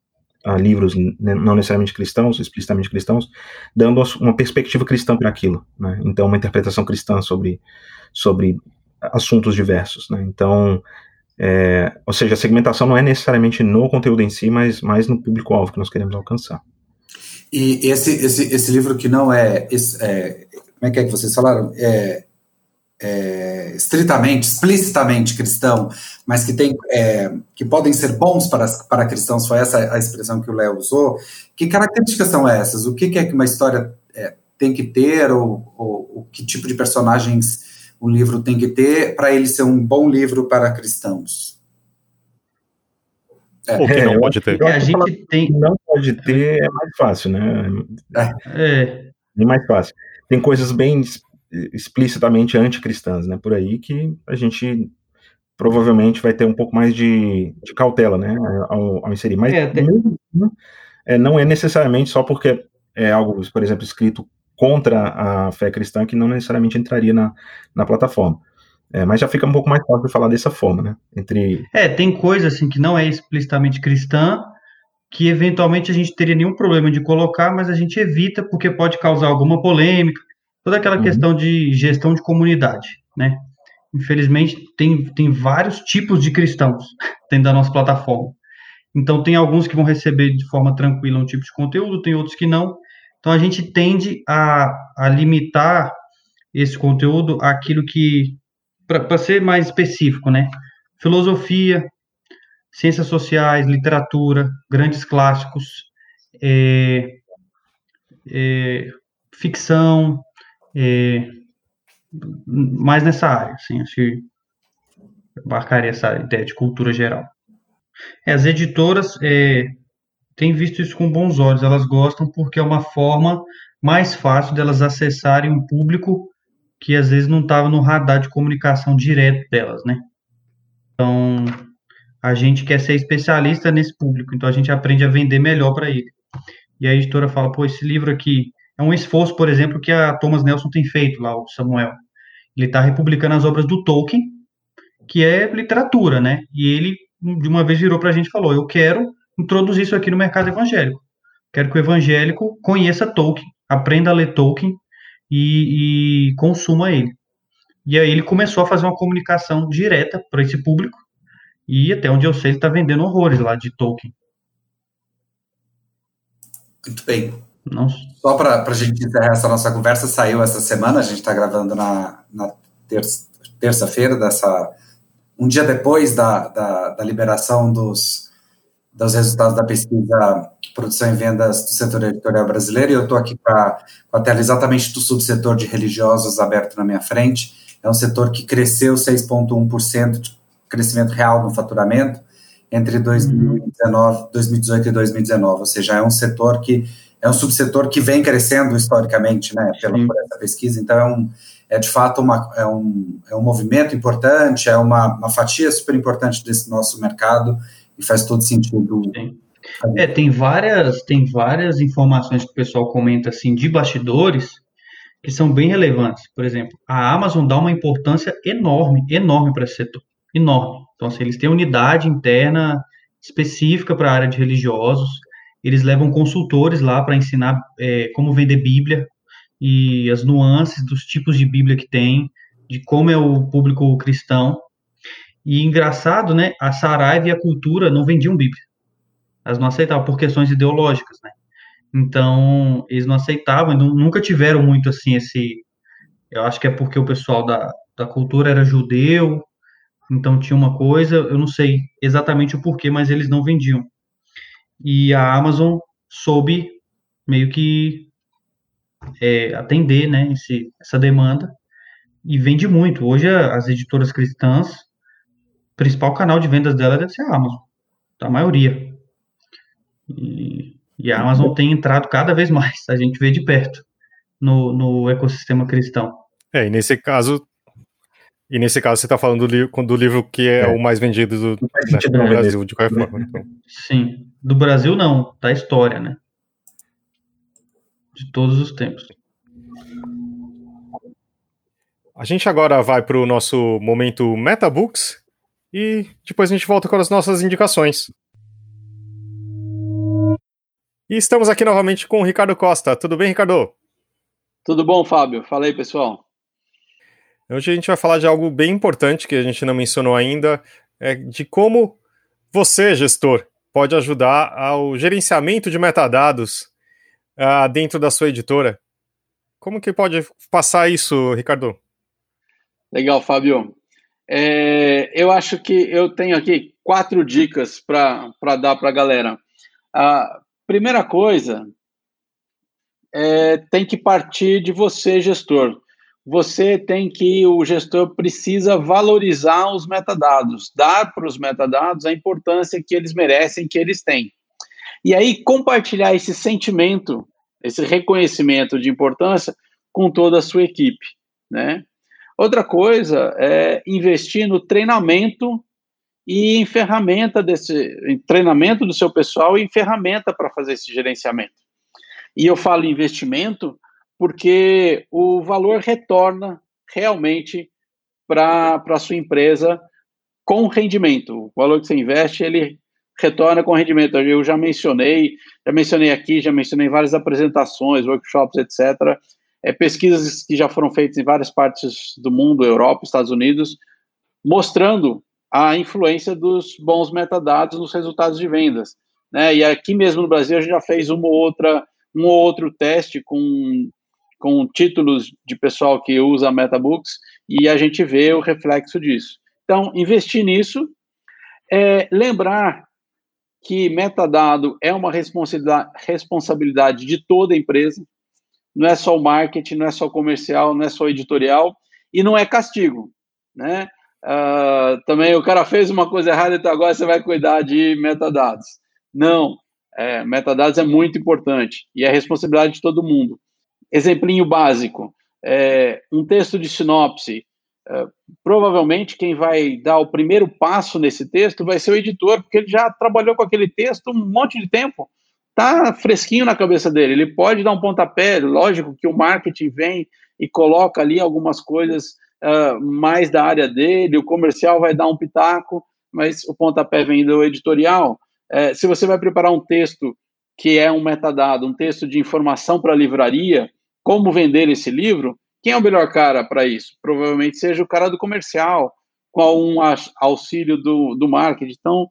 uh, livros, né, não necessariamente cristãos, explicitamente cristãos, dando uma perspectiva cristã para aquilo, né, então uma interpretação cristã sobre, sobre assuntos diversos, né, então é, ou seja, a segmentação não é necessariamente no conteúdo em si, mas mais no público-alvo que nós queremos alcançar. E esse, esse, esse livro que não é, esse, é como é que é que vocês falaram? É, é, estritamente, explicitamente cristão, mas que tem é, que podem ser bons para, para cristãos, foi essa a expressão que o Léo usou. Que características são essas? O que, que é que uma história é, tem que ter, ou, ou, ou que tipo de personagens o livro tem que ter para ele ser um bom livro para cristãos? É. O que não é, pode ter. É, a gente tem... Não pode ter é mais fácil, né? É. É mais fácil. Tem coisas bem explicitamente anticristãs, né? Por aí que a gente provavelmente vai ter um pouco mais de, de cautela, né? Ao, ao inserir. Mas é, tem... é, não é necessariamente só porque é algo, por exemplo, escrito contra a fé cristã que não necessariamente entraria na, na plataforma. É, mas já fica um pouco mais fácil de falar dessa forma, né? Entre... É, tem coisa assim que não é explicitamente cristã, que eventualmente a gente teria nenhum problema de colocar, mas a gente evita porque pode causar alguma polêmica, toda aquela uhum. questão de gestão de comunidade, né? Infelizmente, tem, tem vários tipos de cristãos [LAUGHS] dentro da nossa plataforma. Então, tem alguns que vão receber de forma tranquila um tipo de conteúdo, tem outros que não. Então a gente tende a, a limitar esse conteúdo àquilo que, para ser mais específico, né? Filosofia, ciências sociais, literatura, grandes clássicos, é, é, ficção, é, mais nessa área, assim, acho que abarcaria essa ideia de cultura geral. É, as editoras é, têm visto isso com bons olhos. Elas gostam porque é uma forma mais fácil delas acessarem um público que às vezes não estava no radar de comunicação direto delas, né? Então, a gente quer ser especialista nesse público, então a gente aprende a vender melhor para ele. E a editora fala, pô, esse livro aqui é um esforço, por exemplo, que a Thomas Nelson tem feito lá, o Samuel. Ele está republicando as obras do Tolkien, que é literatura, né? E ele, de uma vez, virou para a gente e falou, eu quero introduzir isso aqui no mercado evangélico. Quero que o evangélico conheça Tolkien, aprenda a ler Tolkien e, e consuma ele. E aí ele começou a fazer uma comunicação direta para esse público e até onde eu sei ele está vendendo horrores lá de Tolkien. Muito bem. Não. Só para a gente encerrar essa nossa conversa, saiu essa semana, a gente está gravando na, na terça-feira, dessa um dia depois da, da, da liberação dos, dos resultados da pesquisa Produção e Vendas do Setor Editorial Brasileiro, e eu estou aqui com a, com a tela exatamente do subsetor de religiosos aberto na minha frente. É um setor que cresceu 6,1% de crescimento real no faturamento entre 2019, 2018 e 2019, ou seja, é um setor que é um subsetor que vem crescendo historicamente, né, pela, por essa pesquisa, então é, um, é de fato uma, é, um, é um movimento importante, é uma, uma fatia super importante desse nosso mercado, e faz todo sentido. Sim. É, tem várias, tem várias informações que o pessoal comenta assim de bastidores que são bem relevantes. Por exemplo, a Amazon dá uma importância enorme, enorme para esse setor, enorme. Então, assim, eles têm unidade interna específica para a área de religiosos. Eles levam consultores lá para ensinar é, como vender Bíblia e as nuances dos tipos de Bíblia que tem, de como é o público cristão. E engraçado, né? A Saraiva e a Cultura não vendiam Bíblia. Elas não aceitavam por questões ideológicas, né? Então, eles não aceitavam, nunca tiveram muito assim esse. Eu acho que é porque o pessoal da, da cultura era judeu, então tinha uma coisa, eu não sei exatamente o porquê, mas eles não vendiam. E a Amazon soube meio que é, atender né, esse, essa demanda e vende muito. Hoje as editoras cristãs, principal canal de vendas dela deve ser a Amazon, a maioria. E e a Amazon tem entrado cada vez mais, a gente vê de perto no, no ecossistema cristão. É, e nesse caso, e nesse caso você está falando do, livro, do livro que é, é, o mais vendido do, né, do Brasil, de qualquer forma. Então. Sim, do Brasil não, da história, né? De todos os tempos. A gente agora vai para o nosso momento Metabooks e depois a gente volta com as nossas indicações. E estamos aqui novamente com o Ricardo Costa. Tudo bem, Ricardo? Tudo bom, Fábio? Fala aí, pessoal. Hoje a gente vai falar de algo bem importante que a gente não mencionou ainda, é de como você, gestor, pode ajudar ao gerenciamento de metadados uh, dentro da sua editora. Como que pode passar isso, Ricardo? Legal, Fábio. É, eu acho que eu tenho aqui quatro dicas para dar para a galera. Uh, Primeira coisa, é, tem que partir de você, gestor. Você tem que, o gestor precisa valorizar os metadados, dar para os metadados a importância que eles merecem, que eles têm. E aí, compartilhar esse sentimento, esse reconhecimento de importância com toda a sua equipe, né? Outra coisa é investir no treinamento e em ferramenta desse em treinamento do seu pessoal e em ferramenta para fazer esse gerenciamento. E eu falo investimento porque o valor retorna realmente para a sua empresa com rendimento. O valor que você investe, ele retorna com rendimento. Eu já mencionei, já mencionei aqui, já mencionei em várias apresentações, workshops, etc. É, pesquisas que já foram feitas em várias partes do mundo, Europa, Estados Unidos, mostrando a influência dos bons metadados nos resultados de vendas. Né? E aqui mesmo no Brasil a gente já fez uma outra, um ou outro teste com, com títulos de pessoal que usa Metabooks e a gente vê o reflexo disso. Então, investir nisso, é, lembrar que metadado é uma responsabilidade, de toda empresa, não é só o marketing, não é só o comercial, não é só o editorial, e não é castigo, né? Uh, também o cara fez uma coisa errada, então agora você vai cuidar de metadados. Não, é, metadados é muito importante e é responsabilidade de todo mundo. Exemplinho básico: é, um texto de sinopse. É, provavelmente quem vai dar o primeiro passo nesse texto vai ser o editor, porque ele já trabalhou com aquele texto um monte de tempo. Tá fresquinho na cabeça dele. Ele pode dar um pontapé, lógico que o marketing vem e coloca ali algumas coisas uh, mais da área dele, o comercial vai dar um pitaco, mas o pontapé vem do editorial. Uh, se você vai preparar um texto que é um metadado, um texto de informação para a livraria, como vender esse livro, quem é o melhor cara para isso? Provavelmente seja o cara do comercial, com um auxílio do, do marketing. Então,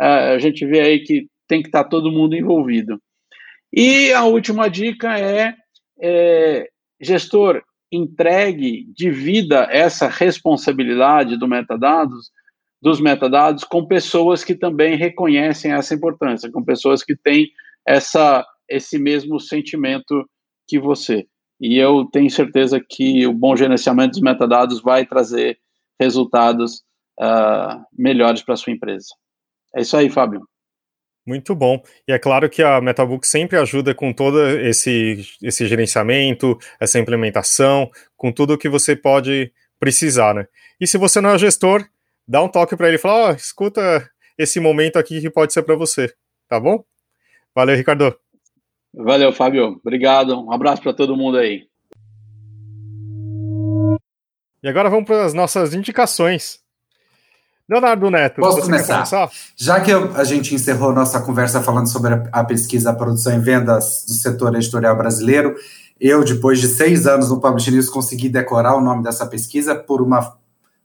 uh, a gente vê aí que tem que estar tá todo mundo envolvido. E a última dica é, é gestor, entregue, divida essa responsabilidade do metadados, dos metadados com pessoas que também reconhecem essa importância, com pessoas que têm essa, esse mesmo sentimento que você. E eu tenho certeza que o bom gerenciamento dos metadados vai trazer resultados uh, melhores para sua empresa. É isso aí, Fábio. Muito bom. E é claro que a Metabook sempre ajuda com todo esse, esse gerenciamento, essa implementação, com tudo que você pode precisar, né? E se você não é gestor, dá um toque para ele e fala, oh, escuta, esse momento aqui que pode ser para você, tá bom? Valeu, Ricardo. Valeu, Fábio. Obrigado. Um abraço para todo mundo aí. E agora vamos para as nossas indicações. Leonardo Neto, Posso começar? Já que eu, a gente encerrou nossa conversa falando sobre a, a pesquisa a produção e vendas do setor editorial brasileiro, eu, depois de seis anos no Publish News, consegui decorar o nome dessa pesquisa por uma,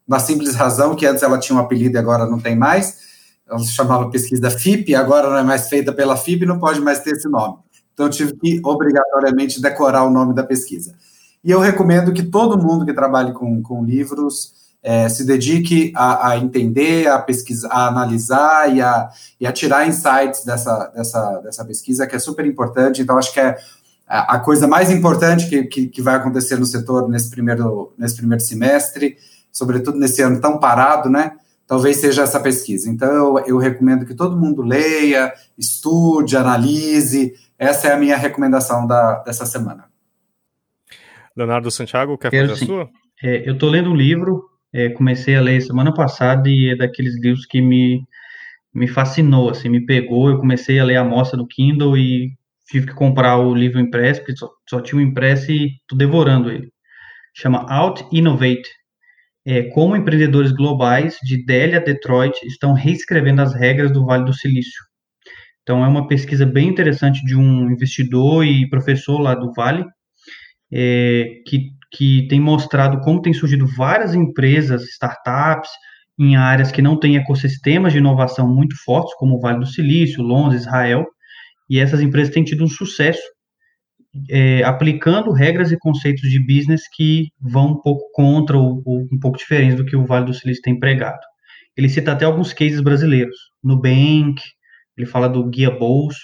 uma simples razão, que antes ela tinha um apelido e agora não tem mais. Ela se chamava pesquisa FIP, agora não é mais feita pela FIP, não pode mais ter esse nome. Então eu tive que obrigatoriamente decorar o nome da pesquisa. E eu recomendo que todo mundo que trabalhe com, com livros é, se dedique a, a, entender, a pesquisar, a analisar e a, e a tirar insights dessa, dessa, dessa pesquisa, que é super importante. Então, acho que é a, coisa mais importante que, que, que, vai acontecer no setor nesse primeiro, nesse primeiro semestre, sobretudo nesse ano tão parado, né? Talvez seja essa pesquisa. Então, eu, eu recomendo que todo mundo leia, estude, analise. Essa é a minha recomendação da, dessa semana. Leonardo Santiago, quer fazer sim. a sua? É, eu estou lendo um livro é, comecei a ler semana passada e é daqueles livros que me, me fascinou, assim, me pegou. Eu comecei a ler a mostra no Kindle e tive que comprar o livro impresso, porque só, só tinha o impresso e tô devorando ele. Chama Out Innovate. É, como empreendedores globais de Delhi a Detroit estão reescrevendo as regras do Vale do Silício. Então, é uma pesquisa bem interessante de um investidor e professor lá do Vale, é, que que tem mostrado como tem surgido várias empresas, startups, em áreas que não têm ecossistemas de inovação muito fortes, como o Vale do Silício, Londres, Israel, e essas empresas têm tido um sucesso é, aplicando regras e conceitos de business que vão um pouco contra ou, ou, um pouco diferentes do que o Vale do Silício tem pregado. Ele cita até alguns cases brasileiros, Nubank, ele fala do Guia Bolso,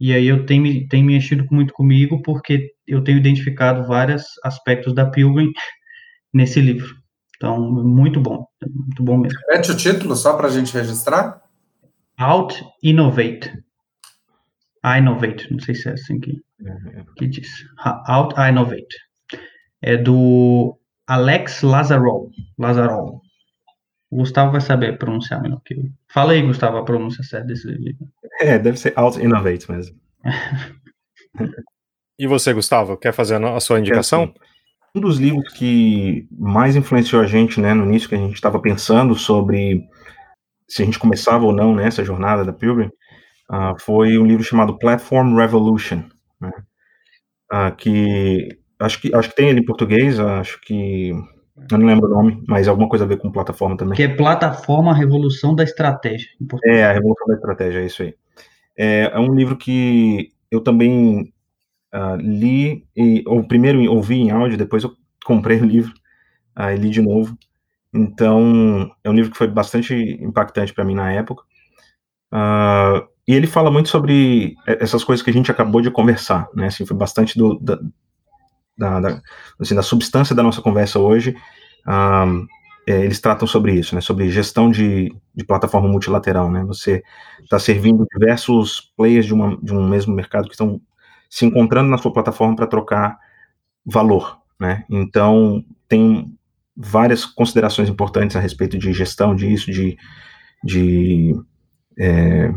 e aí eu tenho, tenho mexido muito comigo porque eu tenho identificado vários aspectos da Pilgrim nesse livro. Então, muito bom, muito bom mesmo. Repete o título só para a gente registrar? Out Innovate. I Innovate, não sei se é assim que, que diz. Out Innovate. É do Alex Lazarol. Lazarol. O Gustavo vai saber pronunciar melhor que eu. Fala aí, Gustavo, a pronúncia certa desse livro. É, deve ser Out Innovate mesmo. [LAUGHS] e você, Gustavo, quer fazer a sua indicação? É, um dos livros que mais influenciou a gente, né, no início que a gente estava pensando sobre se a gente começava ou não nessa né, jornada da Pilgrim, uh, foi um livro chamado Platform Revolution, né, uh, que acho que acho que tem ele em português, acho que eu não lembro o nome, mas alguma coisa a ver com plataforma também. Que é Plataforma Revolução da Estratégia. É, a Revolução da Estratégia, é isso aí. É, é um livro que eu também uh, li, e, ou primeiro ouvi em áudio, depois eu [LAUGHS] comprei o livro uh, e li de novo. Então, é um livro que foi bastante impactante para mim na época. Uh, e ele fala muito sobre essas coisas que a gente acabou de conversar, né? Assim, foi bastante do, da, da, da, assim, da substância da nossa conversa hoje. Um, é, eles tratam sobre isso, né? Sobre gestão de, de plataforma multilateral, né? Você está servindo diversos players de, uma, de um mesmo mercado que estão se encontrando na sua plataforma para trocar valor, né? Então, tem várias considerações importantes a respeito de gestão disso, de, de é,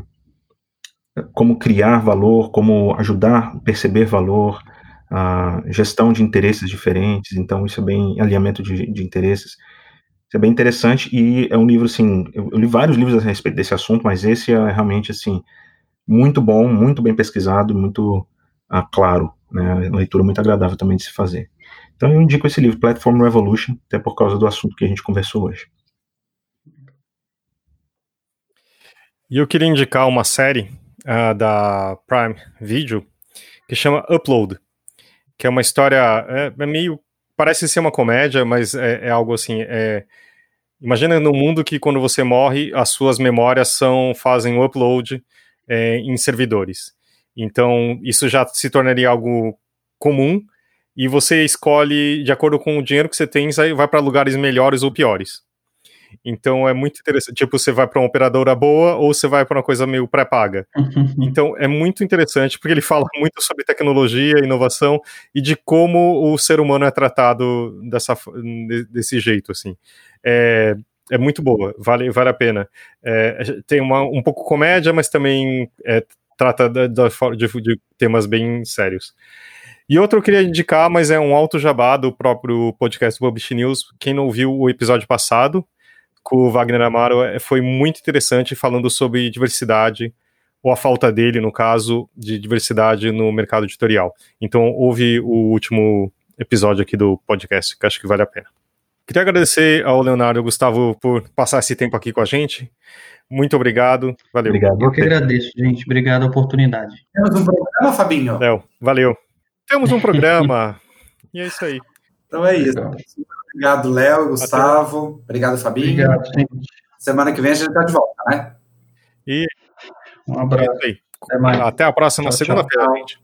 como criar valor, como ajudar a perceber valor, gestão de interesses diferentes, então isso é bem alinhamento de, de interesses. Isso é bem interessante e é um livro assim, eu, li vários livros a respeito desse assunto, mas esse é realmente assim muito bom, muito bem pesquisado, muito ah, claro, né? Leitura muito agradável também de se fazer. Então eu indico esse livro, Platform Revolution, até por causa do assunto que a gente conversou hoje. E eu queria indicar uma série uh, da Prime Video que chama Upload, que é uma história é, é meio parece ser uma comédia, mas é, é algo assim. É, imagina num mundo que quando você morre, as suas memórias são fazem o upload é, em servidores. Então, isso já se tornaria algo comum e você escolhe, de acordo com o dinheiro que você tem, vai para lugares melhores ou piores. Então é muito interessante. Tipo, você vai para uma operadora boa ou você vai para uma coisa meio pré-paga. então é muito interessante porque ele fala muito sobre tecnologia, inovação e de como o ser humano é tratado dessa, desse jeito, assim. É, é muito boa, vale, vale a pena. É, tem uma, um pouco comédia, mas também é, trata da, da, de, de, temas bem sérios. E outro eu queria indicar, mas é um alto jabá do próprio podcast do Publish News. Quem não viu o episódio passado, com o Wagner Amaro, é, foi muito interessante, falando sobre diversidade, ou a falta dele, no caso, de diversidade no mercado editorial. Então, houve o último episódio aqui do podcast, que acho que vale a pena. Queria agradecer ao Leonardo e ao Gustavo por passar esse tempo aqui com a gente. Muito obrigado. Valeu. Obrigado. Eu que agradeço, gente. Obrigado a oportunidade. Temos um programa, Fabinho? Léo, valeu. Temos um programa. [LAUGHS] e é isso aí. Então é isso. Obrigado, Léo, Gustavo. Até. Obrigado, Fabinho. Obrigado, gente. Semana que vem a gente está de volta, né? E um abraço. É Até, Até a próxima segunda-feira, gente.